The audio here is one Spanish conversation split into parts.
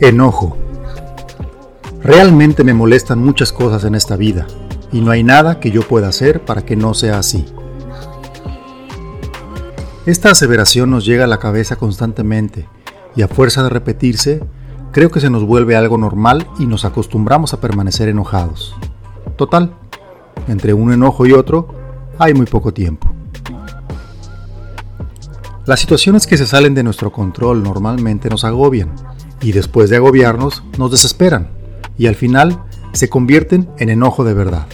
Enojo. Realmente me molestan muchas cosas en esta vida y no hay nada que yo pueda hacer para que no sea así. Esta aseveración nos llega a la cabeza constantemente y a fuerza de repetirse, creo que se nos vuelve algo normal y nos acostumbramos a permanecer enojados. Total, entre un enojo y otro hay muy poco tiempo. Las situaciones que se salen de nuestro control normalmente nos agobian y después de agobiarnos nos desesperan y al final se convierten en enojo de verdad.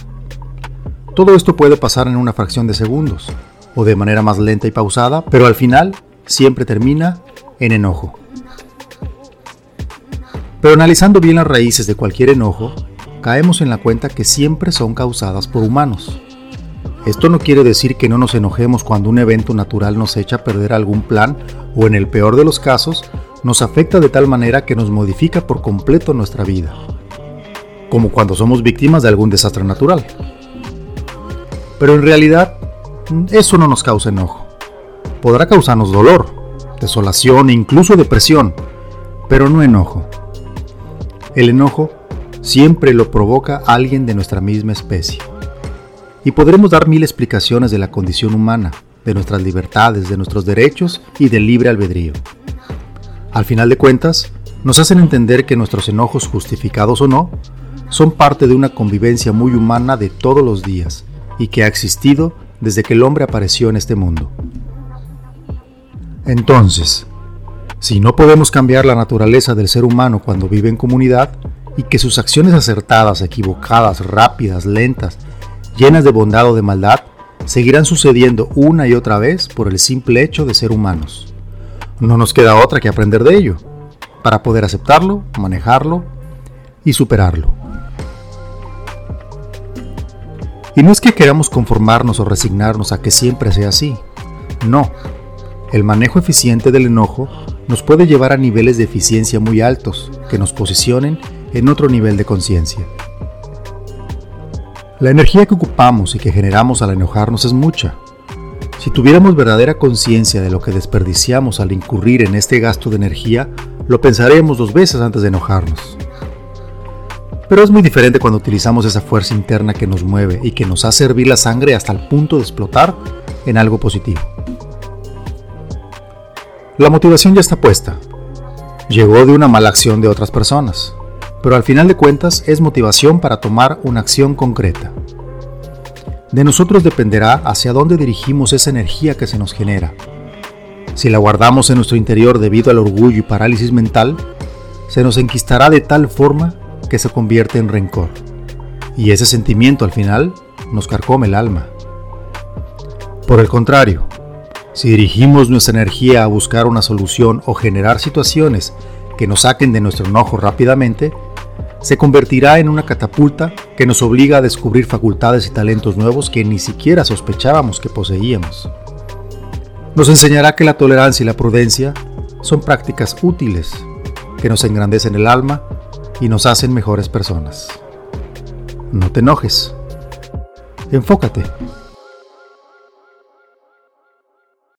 Todo esto puede pasar en una fracción de segundos o de manera más lenta y pausada, pero al final siempre termina en enojo. Pero analizando bien las raíces de cualquier enojo, caemos en la cuenta que siempre son causadas por humanos. Esto no quiere decir que no nos enojemos cuando un evento natural nos echa a perder algún plan o en el peor de los casos nos afecta de tal manera que nos modifica por completo nuestra vida, como cuando somos víctimas de algún desastre natural. Pero en realidad, eso no nos causa enojo. Podrá causarnos dolor, desolación e incluso depresión, pero no enojo. El enojo siempre lo provoca alguien de nuestra misma especie. Y podremos dar mil explicaciones de la condición humana, de nuestras libertades, de nuestros derechos y del libre albedrío. Al final de cuentas, nos hacen entender que nuestros enojos, justificados o no, son parte de una convivencia muy humana de todos los días y que ha existido desde que el hombre apareció en este mundo. Entonces, si no podemos cambiar la naturaleza del ser humano cuando vive en comunidad y que sus acciones acertadas, equivocadas, rápidas, lentas, llenas de bondad o de maldad, seguirán sucediendo una y otra vez por el simple hecho de ser humanos. No nos queda otra que aprender de ello, para poder aceptarlo, manejarlo y superarlo. Y no es que queramos conformarnos o resignarnos a que siempre sea así. No. El manejo eficiente del enojo nos puede llevar a niveles de eficiencia muy altos que nos posicionen en otro nivel de conciencia. La energía que ocupamos y que generamos al enojarnos es mucha. Si tuviéramos verdadera conciencia de lo que desperdiciamos al incurrir en este gasto de energía, lo pensaremos dos veces antes de enojarnos. Pero es muy diferente cuando utilizamos esa fuerza interna que nos mueve y que nos hace hervir la sangre hasta el punto de explotar en algo positivo. La motivación ya está puesta. Llegó de una mala acción de otras personas pero al final de cuentas es motivación para tomar una acción concreta. De nosotros dependerá hacia dónde dirigimos esa energía que se nos genera. Si la guardamos en nuestro interior debido al orgullo y parálisis mental, se nos enquistará de tal forma que se convierte en rencor. Y ese sentimiento al final nos carcome el alma. Por el contrario, si dirigimos nuestra energía a buscar una solución o generar situaciones que nos saquen de nuestro enojo rápidamente, se convertirá en una catapulta que nos obliga a descubrir facultades y talentos nuevos que ni siquiera sospechábamos que poseíamos. Nos enseñará que la tolerancia y la prudencia son prácticas útiles que nos engrandecen el alma y nos hacen mejores personas. No te enojes. Enfócate